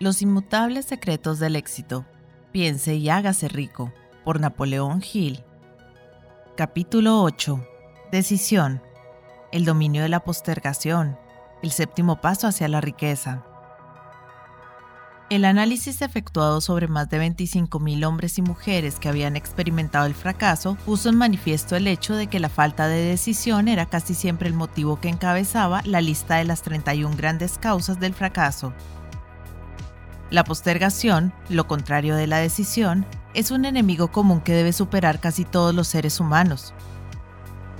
Los inmutables secretos del éxito. Piense y hágase rico. Por Napoleón Hill. Capítulo 8. Decisión. El dominio de la postergación. El séptimo paso hacia la riqueza. El análisis efectuado sobre más de 25.000 hombres y mujeres que habían experimentado el fracaso puso en manifiesto el hecho de que la falta de decisión era casi siempre el motivo que encabezaba la lista de las 31 grandes causas del fracaso. La postergación, lo contrario de la decisión, es un enemigo común que debe superar casi todos los seres humanos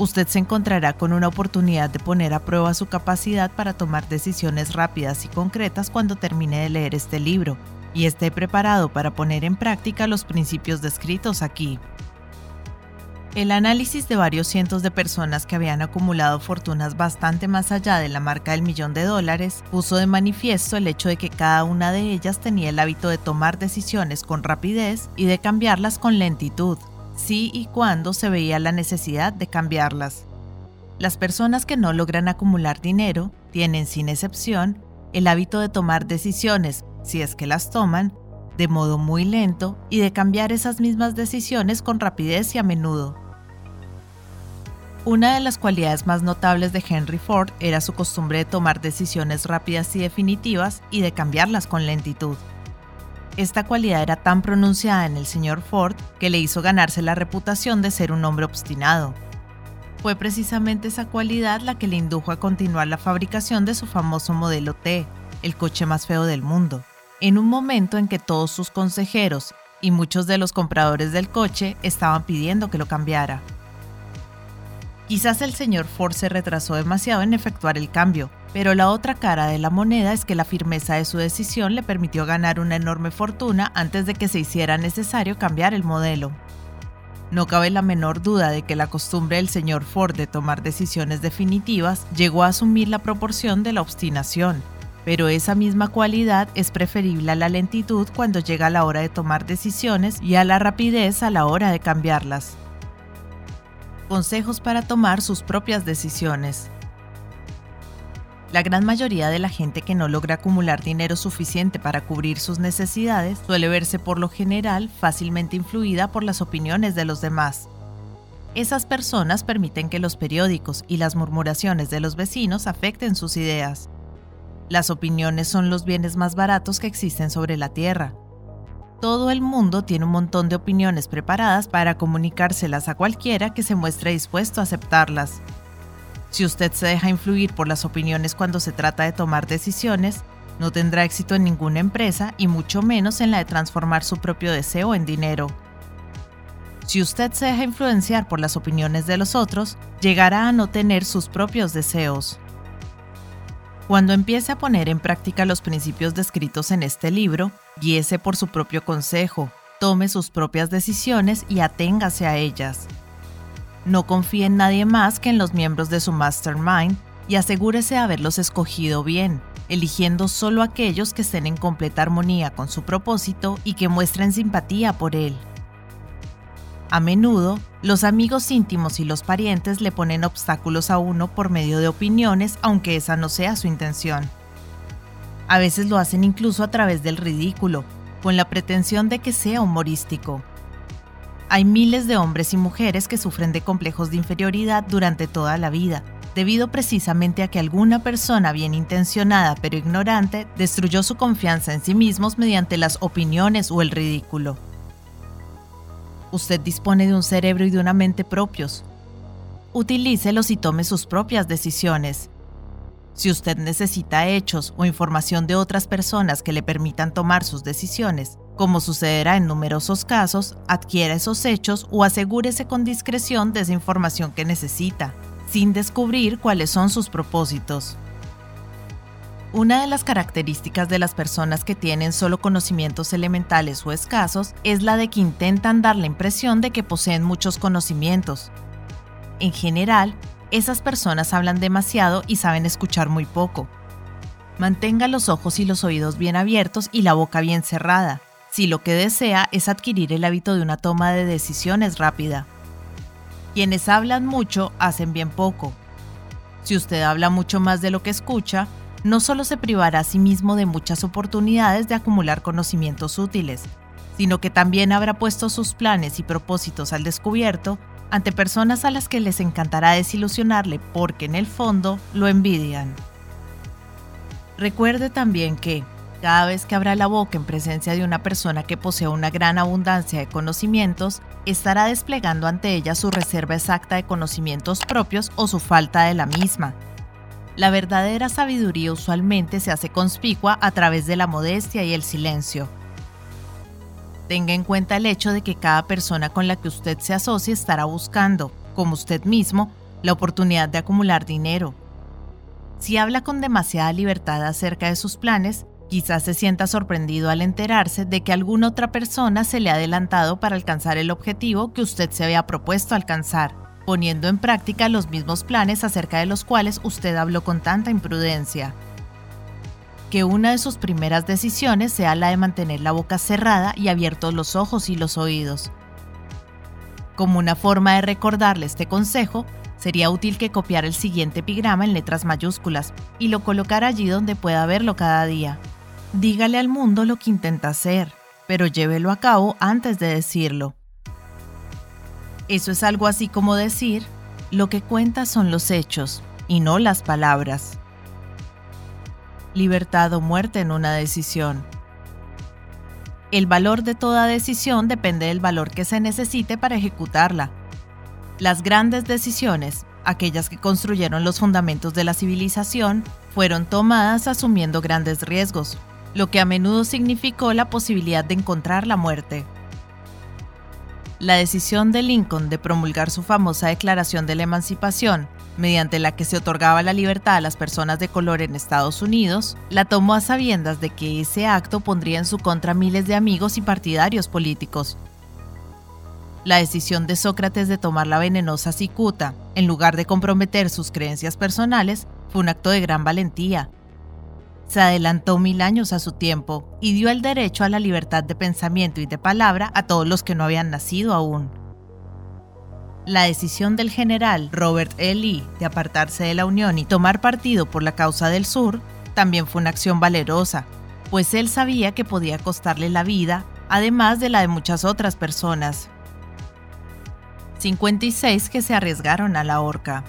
usted se encontrará con una oportunidad de poner a prueba su capacidad para tomar decisiones rápidas y concretas cuando termine de leer este libro y esté preparado para poner en práctica los principios descritos aquí. El análisis de varios cientos de personas que habían acumulado fortunas bastante más allá de la marca del millón de dólares puso de manifiesto el hecho de que cada una de ellas tenía el hábito de tomar decisiones con rapidez y de cambiarlas con lentitud si y cuándo se veía la necesidad de cambiarlas. Las personas que no logran acumular dinero tienen, sin excepción, el hábito de tomar decisiones, si es que las toman, de modo muy lento y de cambiar esas mismas decisiones con rapidez y a menudo. Una de las cualidades más notables de Henry Ford era su costumbre de tomar decisiones rápidas y definitivas y de cambiarlas con lentitud. Esta cualidad era tan pronunciada en el señor Ford que le hizo ganarse la reputación de ser un hombre obstinado. Fue precisamente esa cualidad la que le indujo a continuar la fabricación de su famoso modelo T, el coche más feo del mundo, en un momento en que todos sus consejeros y muchos de los compradores del coche estaban pidiendo que lo cambiara. Quizás el señor Ford se retrasó demasiado en efectuar el cambio, pero la otra cara de la moneda es que la firmeza de su decisión le permitió ganar una enorme fortuna antes de que se hiciera necesario cambiar el modelo. No cabe la menor duda de que la costumbre del señor Ford de tomar decisiones definitivas llegó a asumir la proporción de la obstinación, pero esa misma cualidad es preferible a la lentitud cuando llega la hora de tomar decisiones y a la rapidez a la hora de cambiarlas. Consejos para tomar sus propias decisiones. La gran mayoría de la gente que no logra acumular dinero suficiente para cubrir sus necesidades suele verse por lo general fácilmente influida por las opiniones de los demás. Esas personas permiten que los periódicos y las murmuraciones de los vecinos afecten sus ideas. Las opiniones son los bienes más baratos que existen sobre la Tierra. Todo el mundo tiene un montón de opiniones preparadas para comunicárselas a cualquiera que se muestre dispuesto a aceptarlas. Si usted se deja influir por las opiniones cuando se trata de tomar decisiones, no tendrá éxito en ninguna empresa y mucho menos en la de transformar su propio deseo en dinero. Si usted se deja influenciar por las opiniones de los otros, llegará a no tener sus propios deseos. Cuando empiece a poner en práctica los principios descritos en este libro, guíese por su propio consejo, tome sus propias decisiones y aténgase a ellas. No confíe en nadie más que en los miembros de su mastermind y asegúrese de haberlos escogido bien, eligiendo solo aquellos que estén en completa armonía con su propósito y que muestren simpatía por él. A menudo, los amigos íntimos y los parientes le ponen obstáculos a uno por medio de opiniones, aunque esa no sea su intención. A veces lo hacen incluso a través del ridículo, con la pretensión de que sea humorístico. Hay miles de hombres y mujeres que sufren de complejos de inferioridad durante toda la vida, debido precisamente a que alguna persona bien intencionada pero ignorante destruyó su confianza en sí mismos mediante las opiniones o el ridículo. Usted dispone de un cerebro y de una mente propios. Utilícelos y tome sus propias decisiones. Si usted necesita hechos o información de otras personas que le permitan tomar sus decisiones, como sucederá en numerosos casos, adquiera esos hechos o asegúrese con discreción de esa información que necesita, sin descubrir cuáles son sus propósitos. Una de las características de las personas que tienen solo conocimientos elementales o escasos es la de que intentan dar la impresión de que poseen muchos conocimientos. En general, esas personas hablan demasiado y saben escuchar muy poco. Mantenga los ojos y los oídos bien abiertos y la boca bien cerrada si lo que desea es adquirir el hábito de una toma de decisiones rápida. Quienes hablan mucho hacen bien poco. Si usted habla mucho más de lo que escucha, no solo se privará a sí mismo de muchas oportunidades de acumular conocimientos útiles, sino que también habrá puesto sus planes y propósitos al descubierto ante personas a las que les encantará desilusionarle porque en el fondo lo envidian. Recuerde también que, cada vez que abra la boca en presencia de una persona que posee una gran abundancia de conocimientos, estará desplegando ante ella su reserva exacta de conocimientos propios o su falta de la misma. La verdadera sabiduría usualmente se hace conspicua a través de la modestia y el silencio. Tenga en cuenta el hecho de que cada persona con la que usted se asocie estará buscando, como usted mismo, la oportunidad de acumular dinero. Si habla con demasiada libertad acerca de sus planes, Quizás se sienta sorprendido al enterarse de que alguna otra persona se le ha adelantado para alcanzar el objetivo que usted se había propuesto alcanzar, poniendo en práctica los mismos planes acerca de los cuales usted habló con tanta imprudencia. Que una de sus primeras decisiones sea la de mantener la boca cerrada y abiertos los ojos y los oídos. Como una forma de recordarle este consejo, sería útil que copiara el siguiente epigrama en letras mayúsculas y lo colocara allí donde pueda verlo cada día. Dígale al mundo lo que intenta hacer, pero llévelo a cabo antes de decirlo. Eso es algo así como decir, lo que cuenta son los hechos y no las palabras. Libertad o muerte en una decisión. El valor de toda decisión depende del valor que se necesite para ejecutarla. Las grandes decisiones, aquellas que construyeron los fundamentos de la civilización, fueron tomadas asumiendo grandes riesgos, lo que a menudo significó la posibilidad de encontrar la muerte. La decisión de Lincoln de promulgar su famosa Declaración de la Emancipación, mediante la que se otorgaba la libertad a las personas de color en Estados Unidos, la tomó a sabiendas de que ese acto pondría en su contra miles de amigos y partidarios políticos. La decisión de Sócrates de tomar la venenosa cicuta, en lugar de comprometer sus creencias personales, fue un acto de gran valentía, se adelantó mil años a su tiempo y dio el derecho a la libertad de pensamiento y de palabra a todos los que no habían nacido aún. La decisión del general Robert E. Lee de apartarse de la Unión y tomar partido por la causa del sur también fue una acción valerosa, pues él sabía que podía costarle la vida, además de la de muchas otras personas. 56 que se arriesgaron a la horca.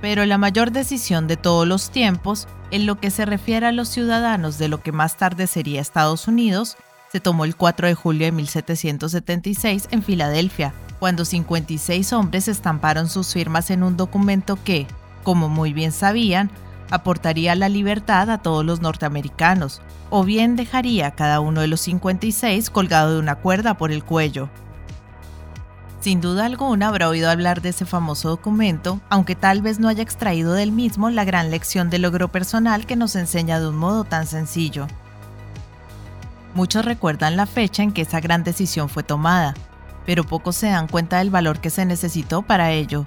Pero la mayor decisión de todos los tiempos en lo que se refiere a los ciudadanos de lo que más tarde sería Estados Unidos, se tomó el 4 de julio de 1776 en Filadelfia, cuando 56 hombres estamparon sus firmas en un documento que, como muy bien sabían, aportaría la libertad a todos los norteamericanos, o bien dejaría a cada uno de los 56 colgado de una cuerda por el cuello. Sin duda alguna habrá oído hablar de ese famoso documento, aunque tal vez no haya extraído del mismo la gran lección de logro personal que nos enseña de un modo tan sencillo. Muchos recuerdan la fecha en que esa gran decisión fue tomada, pero pocos se dan cuenta del valor que se necesitó para ello.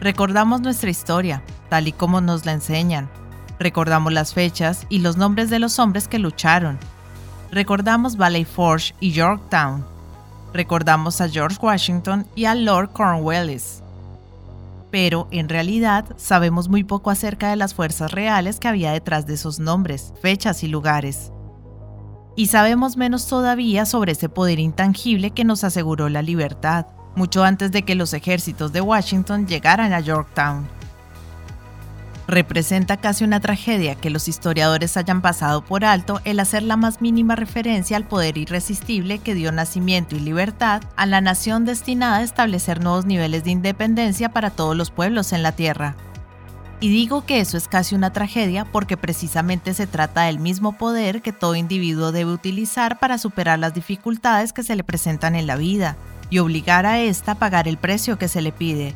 Recordamos nuestra historia, tal y como nos la enseñan. Recordamos las fechas y los nombres de los hombres que lucharon. Recordamos Valley Forge y Yorktown, Recordamos a George Washington y a Lord Cornwallis. Pero en realidad sabemos muy poco acerca de las fuerzas reales que había detrás de esos nombres, fechas y lugares. Y sabemos menos todavía sobre ese poder intangible que nos aseguró la libertad, mucho antes de que los ejércitos de Washington llegaran a Yorktown. Representa casi una tragedia que los historiadores hayan pasado por alto el hacer la más mínima referencia al poder irresistible que dio nacimiento y libertad a la nación destinada a establecer nuevos niveles de independencia para todos los pueblos en la Tierra. Y digo que eso es casi una tragedia porque precisamente se trata del mismo poder que todo individuo debe utilizar para superar las dificultades que se le presentan en la vida y obligar a ésta a pagar el precio que se le pide,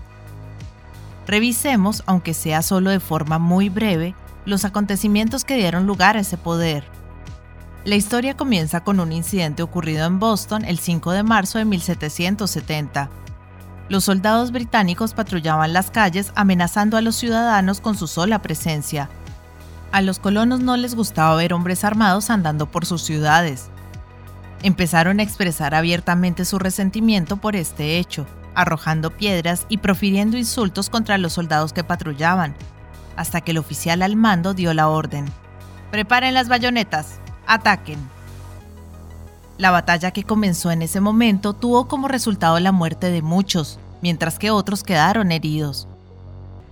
Revisemos, aunque sea solo de forma muy breve, los acontecimientos que dieron lugar a ese poder. La historia comienza con un incidente ocurrido en Boston el 5 de marzo de 1770. Los soldados británicos patrullaban las calles amenazando a los ciudadanos con su sola presencia. A los colonos no les gustaba ver hombres armados andando por sus ciudades. Empezaron a expresar abiertamente su resentimiento por este hecho, arrojando piedras y profiriendo insultos contra los soldados que patrullaban. hasta que el oficial al mando dio la orden. Preparen las bayonetas, ataquen. La batalla que comenzó en ese momento tuvo como resultado la muerte de muchos, mientras que otros quedaron heridos.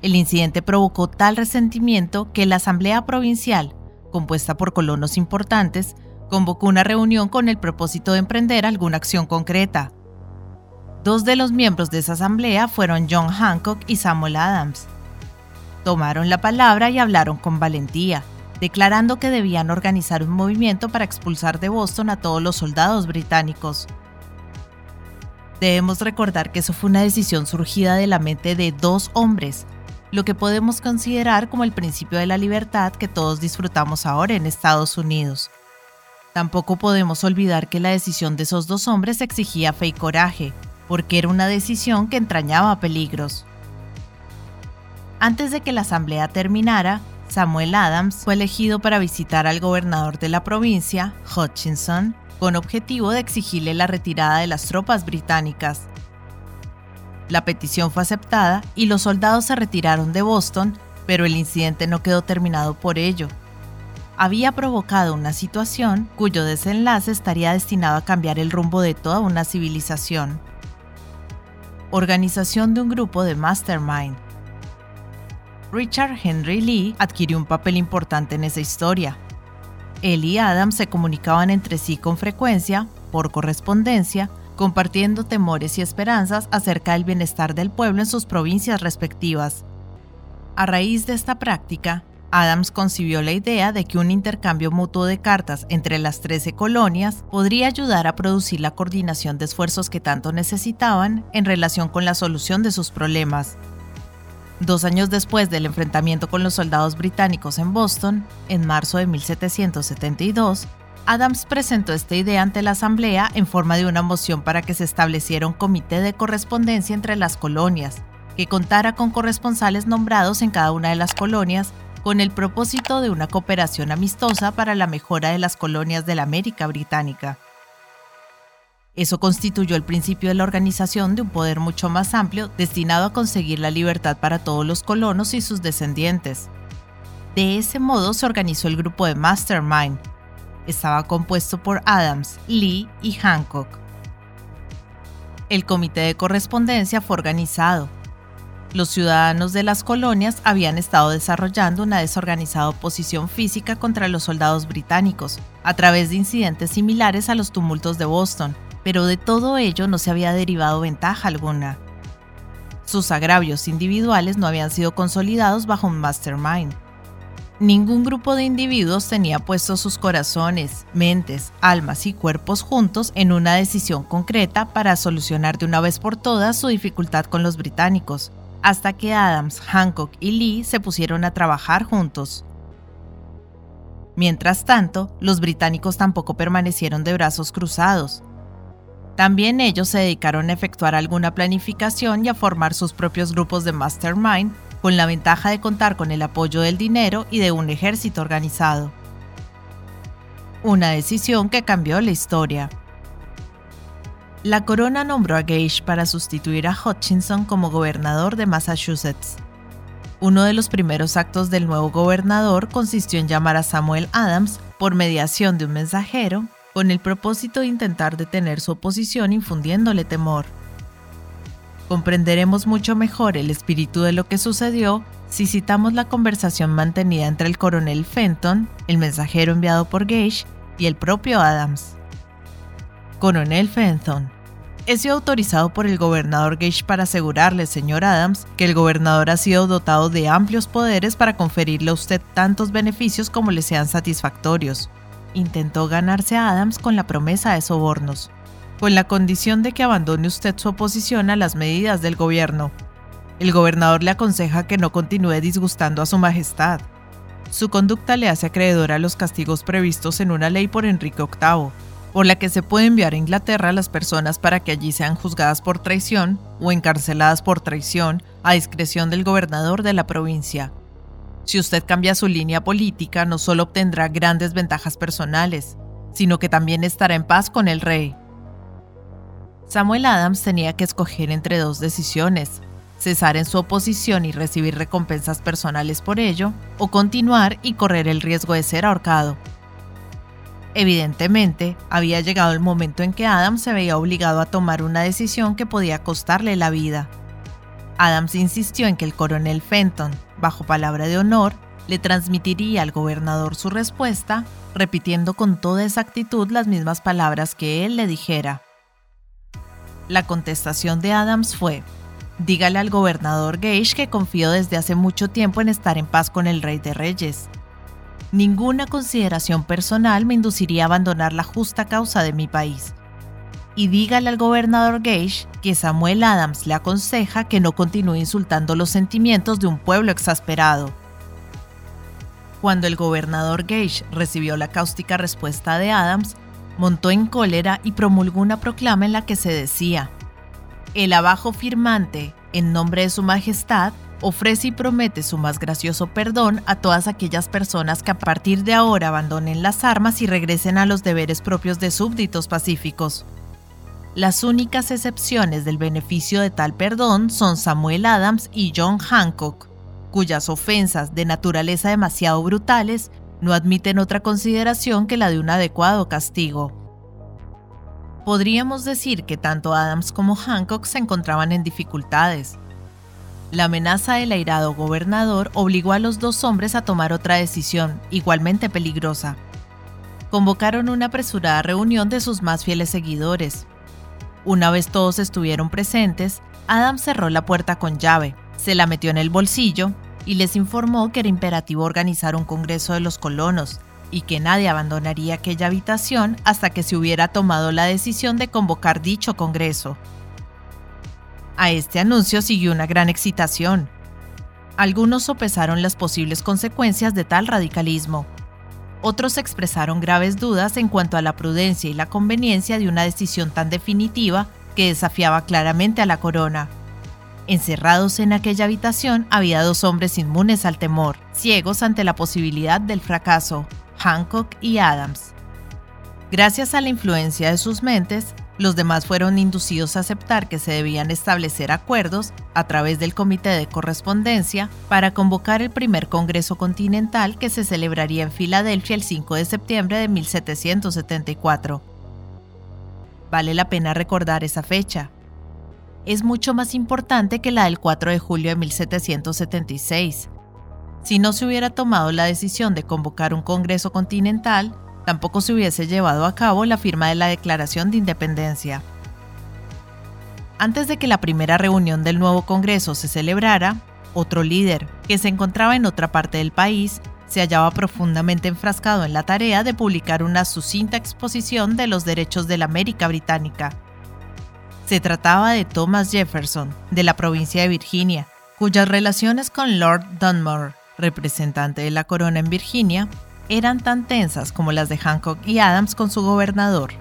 El incidente provocó tal resentimiento que la Asamblea Provincial, compuesta por colonos importantes, convocó una reunión con el propósito de emprender alguna acción concreta. Dos de los miembros de esa asamblea fueron John Hancock y Samuel Adams. Tomaron la palabra y hablaron con valentía, declarando que debían organizar un movimiento para expulsar de Boston a todos los soldados británicos. Debemos recordar que eso fue una decisión surgida de la mente de dos hombres, lo que podemos considerar como el principio de la libertad que todos disfrutamos ahora en Estados Unidos. Tampoco podemos olvidar que la decisión de esos dos hombres exigía fe y coraje, porque era una decisión que entrañaba peligros. Antes de que la asamblea terminara, Samuel Adams fue elegido para visitar al gobernador de la provincia, Hutchinson, con objetivo de exigirle la retirada de las tropas británicas. La petición fue aceptada y los soldados se retiraron de Boston, pero el incidente no quedó terminado por ello. Había provocado una situación cuyo desenlace estaría destinado a cambiar el rumbo de toda una civilización. Organización de un grupo de mastermind. Richard Henry Lee adquirió un papel importante en esa historia, él y Adam se comunicaban entre sí con frecuencia, por correspondencia, compartiendo temores y esperanzas acerca del bienestar del pueblo en sus provincias respectivas. A raíz de esta práctica, Adams concibió la idea de que un intercambio mutuo de cartas entre las 13 colonias podría ayudar a producir la coordinación de esfuerzos que tanto necesitaban en relación con la solución de sus problemas. Dos años después del enfrentamiento con los soldados británicos en Boston, en marzo de 1772, Adams presentó esta idea ante la Asamblea en forma de una moción para que se estableciera un comité de correspondencia entre las colonias, que contara con corresponsales nombrados en cada una de las colonias con el propósito de una cooperación amistosa para la mejora de las colonias de la América Británica. Eso constituyó el principio de la organización de un poder mucho más amplio destinado a conseguir la libertad para todos los colonos y sus descendientes. De ese modo se organizó el grupo de Mastermind. Estaba compuesto por Adams, Lee y Hancock. El comité de correspondencia fue organizado. Los ciudadanos de las colonias habían estado desarrollando una desorganizada oposición física contra los soldados británicos, a través de incidentes similares a los tumultos de Boston, pero de todo ello no se había derivado ventaja alguna. Sus agravios individuales no habían sido consolidados bajo un mastermind. Ningún grupo de individuos tenía puestos sus corazones, mentes, almas y cuerpos juntos en una decisión concreta para solucionar de una vez por todas su dificultad con los británicos, hasta que Adams, Hancock y Lee se pusieron a trabajar juntos. Mientras tanto, los británicos tampoco permanecieron de brazos cruzados. También ellos se dedicaron a efectuar alguna planificación y a formar sus propios grupos de mastermind, con la ventaja de contar con el apoyo del dinero y de un ejército organizado. Una decisión que cambió la historia. La corona nombró a Gage para sustituir a Hutchinson como gobernador de Massachusetts. Uno de los primeros actos del nuevo gobernador consistió en llamar a Samuel Adams por mediación de un mensajero con el propósito de intentar detener su oposición infundiéndole temor. Comprenderemos mucho mejor el espíritu de lo que sucedió si citamos la conversación mantenida entre el coronel Fenton, el mensajero enviado por Gage, y el propio Adams. Coronel Fenton, he sido autorizado por el gobernador Gage para asegurarle, señor Adams, que el gobernador ha sido dotado de amplios poderes para conferirle a usted tantos beneficios como le sean satisfactorios intentó ganarse a Adams con la promesa de sobornos, con la condición de que abandone usted su oposición a las medidas del gobierno. El gobernador le aconseja que no continúe disgustando a su majestad. Su conducta le hace acreedor a los castigos previstos en una ley por Enrique VIII, por la que se puede enviar a Inglaterra a las personas para que allí sean juzgadas por traición o encarceladas por traición a discreción del gobernador de la provincia. Si usted cambia su línea política, no solo obtendrá grandes ventajas personales, sino que también estará en paz con el rey. Samuel Adams tenía que escoger entre dos decisiones, cesar en su oposición y recibir recompensas personales por ello, o continuar y correr el riesgo de ser ahorcado. Evidentemente, había llegado el momento en que Adams se veía obligado a tomar una decisión que podía costarle la vida. Adams insistió en que el coronel Fenton, bajo palabra de honor, le transmitiría al gobernador su respuesta, repitiendo con toda exactitud las mismas palabras que él le dijera. La contestación de Adams fue, dígale al gobernador Gage que confío desde hace mucho tiempo en estar en paz con el rey de reyes. Ninguna consideración personal me induciría a abandonar la justa causa de mi país. Y dígale al gobernador Gage que Samuel Adams le aconseja que no continúe insultando los sentimientos de un pueblo exasperado. Cuando el gobernador Gage recibió la cáustica respuesta de Adams, montó en cólera y promulgó una proclama en la que se decía, el abajo firmante, en nombre de su majestad, ofrece y promete su más gracioso perdón a todas aquellas personas que a partir de ahora abandonen las armas y regresen a los deberes propios de súbditos pacíficos. Las únicas excepciones del beneficio de tal perdón son Samuel Adams y John Hancock, cuyas ofensas de naturaleza demasiado brutales no admiten otra consideración que la de un adecuado castigo. Podríamos decir que tanto Adams como Hancock se encontraban en dificultades. La amenaza del airado gobernador obligó a los dos hombres a tomar otra decisión, igualmente peligrosa. Convocaron una apresurada reunión de sus más fieles seguidores. Una vez todos estuvieron presentes, Adams cerró la puerta con llave, se la metió en el bolsillo y les informó que era imperativo organizar un congreso de los colonos y que nadie abandonaría aquella habitación hasta que se hubiera tomado la decisión de convocar dicho congreso. A este anuncio siguió una gran excitación. Algunos sopesaron las posibles consecuencias de tal radicalismo. Otros expresaron graves dudas en cuanto a la prudencia y la conveniencia de una decisión tan definitiva que desafiaba claramente a la corona. Encerrados en aquella habitación había dos hombres inmunes al temor, ciegos ante la posibilidad del fracaso, Hancock y Adams. Gracias a la influencia de sus mentes, los demás fueron inducidos a aceptar que se debían establecer acuerdos a través del Comité de Correspondencia para convocar el primer Congreso Continental que se celebraría en Filadelfia el 5 de septiembre de 1774. Vale la pena recordar esa fecha. Es mucho más importante que la del 4 de julio de 1776, si no se hubiera tomado la decisión de convocar un Congreso Continental, tampoco se hubiese llevado a cabo la firma de la Declaración de Independencia. Antes de que la primera reunión del nuevo Congreso se celebrara, otro líder, que se encontraba en otra parte del país, se hallaba profundamente enfrascado en la tarea de publicar una sucinta exposición de los derechos de la América Británica. Se trataba de Thomas Jefferson, de la provincia de Virginia, cuyas relaciones con Lord Dunmore representante de la corona en Virginia, eran tan tensas como las de Hancock y Adams con su gobernador.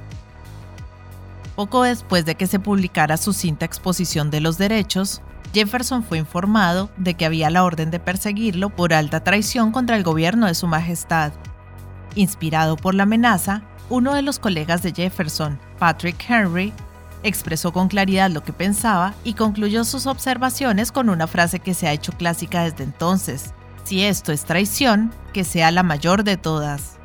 Poco después de que se publicara su cinta exposición de los derechos, Jefferson fue informado de que había la orden de perseguirlo por alta traición contra el gobierno de su majestad. Inspirado por la amenaza, uno de los colegas de Jefferson, Patrick Henry, expresó con claridad lo que pensaba y concluyó sus observaciones con una frase que se ha hecho clásica desde entonces. Si esto es traición, que sea la mayor de todas.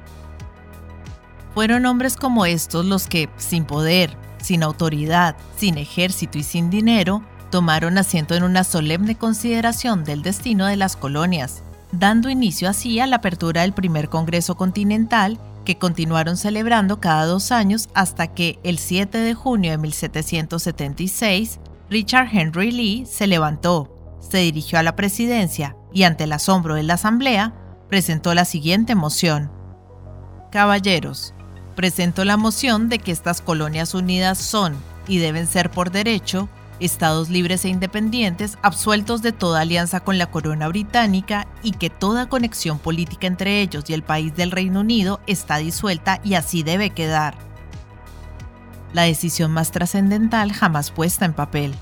Fueron hombres como estos los que, sin poder, sin autoridad, sin ejército y sin dinero, tomaron asiento en una solemne consideración del destino de las colonias, dando inicio así a la apertura del primer Congreso Continental que continuaron celebrando cada dos años hasta que el 7 de junio de 1776 Richard Henry Lee se levantó, se dirigió a la presidencia y ante el asombro de la Asamblea, presentó la siguiente moción. Caballeros, presento la moción de que estas colonias unidas son y deben ser por derecho estados libres e independientes, absueltos de toda alianza con la corona británica y que toda conexión política entre ellos y el país del Reino Unido está disuelta y así debe quedar. La decisión más trascendental jamás puesta en papel.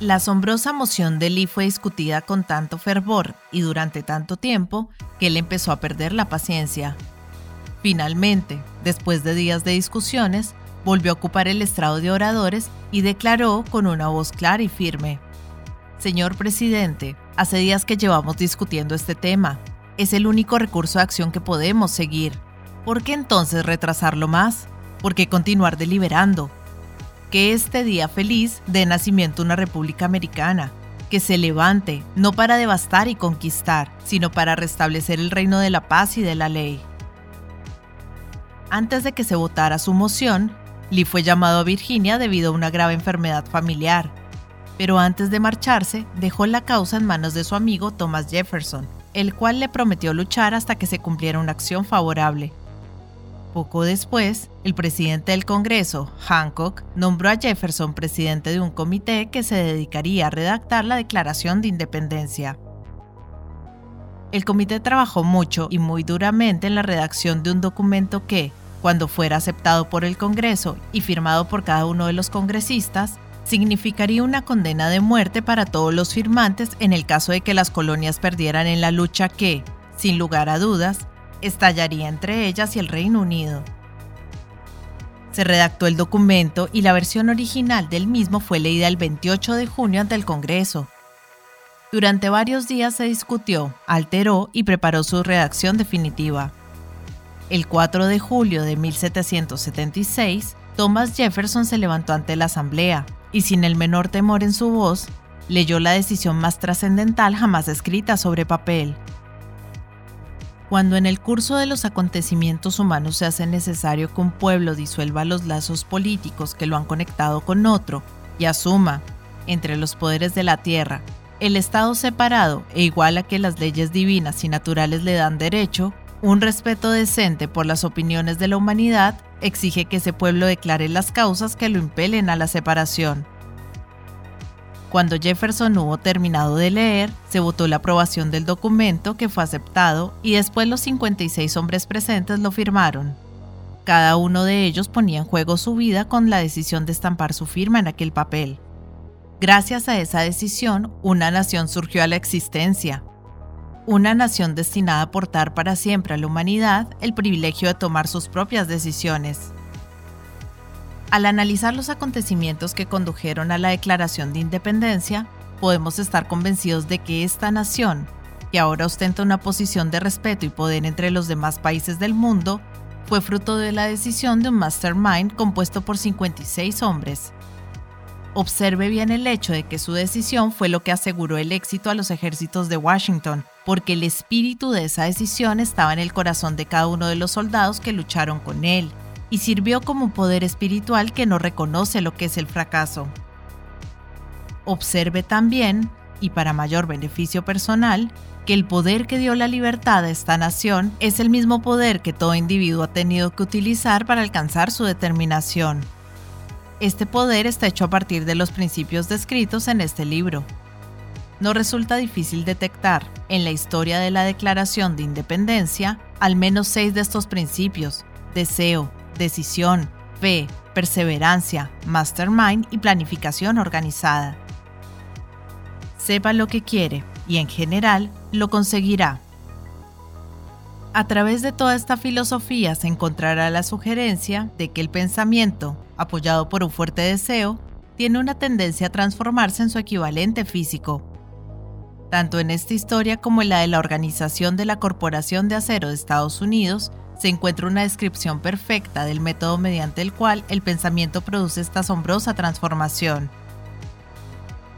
La asombrosa moción de Lee fue discutida con tanto fervor y durante tanto tiempo que él empezó a perder la paciencia. Finalmente, después de días de discusiones, volvió a ocupar el estrado de oradores y declaró con una voz clara y firme, Señor presidente, hace días que llevamos discutiendo este tema. Es el único recurso de acción que podemos seguir. ¿Por qué entonces retrasarlo más? ¿Por qué continuar deliberando? Que este día feliz dé nacimiento a una república americana, que se levante, no para devastar y conquistar, sino para restablecer el reino de la paz y de la ley. Antes de que se votara su moción, Lee fue llamado a Virginia debido a una grave enfermedad familiar, pero antes de marcharse dejó la causa en manos de su amigo Thomas Jefferson, el cual le prometió luchar hasta que se cumpliera una acción favorable. Poco después, el presidente del Congreso, Hancock, nombró a Jefferson presidente de un comité que se dedicaría a redactar la Declaración de Independencia. El comité trabajó mucho y muy duramente en la redacción de un documento que, cuando fuera aceptado por el Congreso y firmado por cada uno de los congresistas, significaría una condena de muerte para todos los firmantes en el caso de que las colonias perdieran en la lucha que, sin lugar a dudas, estallaría entre ellas y el Reino Unido. Se redactó el documento y la versión original del mismo fue leída el 28 de junio ante el Congreso. Durante varios días se discutió, alteró y preparó su redacción definitiva. El 4 de julio de 1776, Thomas Jefferson se levantó ante la Asamblea, y sin el menor temor en su voz, leyó la decisión más trascendental jamás escrita sobre papel. Cuando en el curso de los acontecimientos humanos se hace necesario que un pueblo disuelva los lazos políticos que lo han conectado con otro y asuma, entre los poderes de la tierra, el Estado separado e igual a que las leyes divinas y naturales le dan derecho, un respeto decente por las opiniones de la humanidad exige que ese pueblo declare las causas que lo impelen a la separación. Cuando Jefferson hubo terminado de leer, se votó la aprobación del documento que fue aceptado y después los 56 hombres presentes lo firmaron. Cada uno de ellos ponía en juego su vida con la decisión de estampar su firma en aquel papel. Gracias a esa decisión, una nación surgió a la existencia, una nación destinada a aportar para siempre a la humanidad el privilegio de tomar sus propias decisiones. Al analizar los acontecimientos que condujeron a la Declaración de Independencia, podemos estar convencidos de que esta nación, que ahora ostenta una posición de respeto y poder entre los demás países del mundo, fue fruto de la decisión de un mastermind compuesto por 56 hombres, Observe bien el hecho de que su decisión fue lo que aseguró el éxito a los ejércitos de Washington, porque el espíritu de esa decisión estaba en el corazón de cada uno de los soldados que lucharon con él, y sirvió como poder espiritual que no reconoce lo que es el fracaso. Observe también, y para mayor beneficio personal, que el poder que dio la libertad a esta nación es el mismo poder que todo individuo ha tenido que utilizar para alcanzar su determinación. Este poder está hecho a partir de los principios descritos en este libro. No resulta difícil detectar, en la historia de la Declaración de Independencia, al menos seis de estos principios, deseo, decisión, fe, perseverancia, mastermind y planificación organizada. Sepa lo que quiere y en general lo conseguirá. A través de toda esta filosofía se encontrará la sugerencia de que el pensamiento, apoyado por un fuerte deseo, tiene una tendencia a transformarse en su equivalente físico. Tanto en esta historia como en la de la Organización de la Corporación de Acero de Estados Unidos, se encuentra una descripción perfecta del método mediante el cual el pensamiento produce esta asombrosa transformación.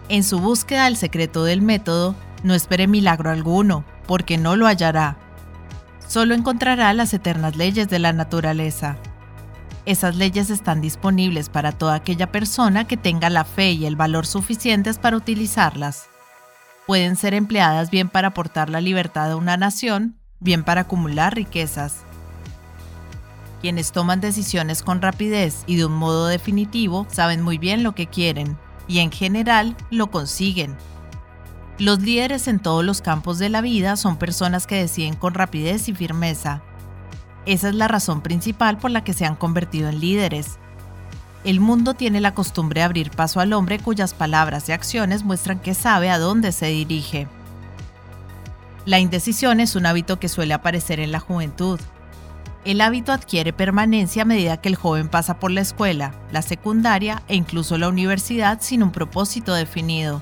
En su búsqueda del secreto del método, no espere milagro alguno, porque no lo hallará solo encontrará las eternas leyes de la naturaleza. Esas leyes están disponibles para toda aquella persona que tenga la fe y el valor suficientes para utilizarlas. Pueden ser empleadas bien para aportar la libertad a una nación, bien para acumular riquezas. Quienes toman decisiones con rapidez y de un modo definitivo saben muy bien lo que quieren, y en general lo consiguen, los líderes en todos los campos de la vida son personas que deciden con rapidez y firmeza. Esa es la razón principal por la que se han convertido en líderes. El mundo tiene la costumbre de abrir paso al hombre cuyas palabras y acciones muestran que sabe a dónde se dirige. La indecisión es un hábito que suele aparecer en la juventud. El hábito adquiere permanencia a medida que el joven pasa por la escuela, la secundaria e incluso la universidad sin un propósito definido.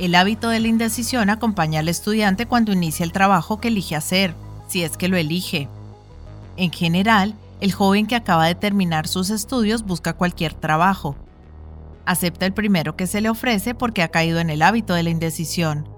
El hábito de la indecisión acompaña al estudiante cuando inicia el trabajo que elige hacer, si es que lo elige. En general, el joven que acaba de terminar sus estudios busca cualquier trabajo. Acepta el primero que se le ofrece porque ha caído en el hábito de la indecisión.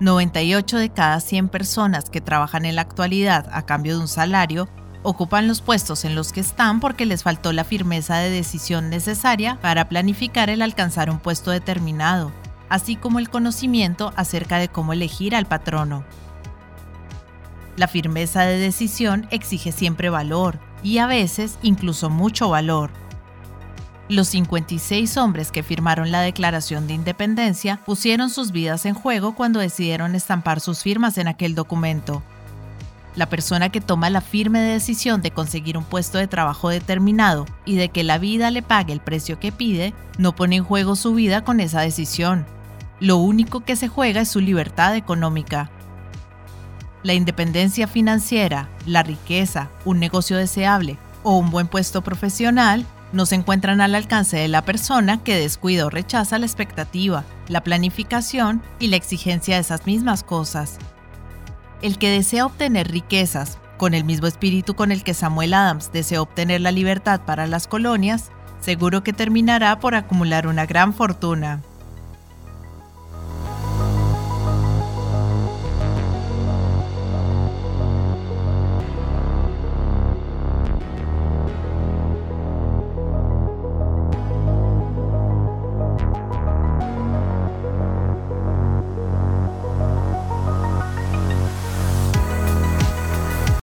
98 de cada 100 personas que trabajan en la actualidad a cambio de un salario ocupan los puestos en los que están porque les faltó la firmeza de decisión necesaria para planificar el alcanzar un puesto determinado, así como el conocimiento acerca de cómo elegir al patrono. La firmeza de decisión exige siempre valor y a veces incluso mucho valor. Los 56 hombres que firmaron la Declaración de Independencia pusieron sus vidas en juego cuando decidieron estampar sus firmas en aquel documento. La persona que toma la firme decisión de conseguir un puesto de trabajo determinado y de que la vida le pague el precio que pide, no pone en juego su vida con esa decisión. Lo único que se juega es su libertad económica. La independencia financiera, la riqueza, un negocio deseable o un buen puesto profesional no se encuentran al alcance de la persona que descuida o rechaza la expectativa, la planificación y la exigencia de esas mismas cosas. El que desea obtener riquezas, con el mismo espíritu con el que Samuel Adams deseó obtener la libertad para las colonias, seguro que terminará por acumular una gran fortuna.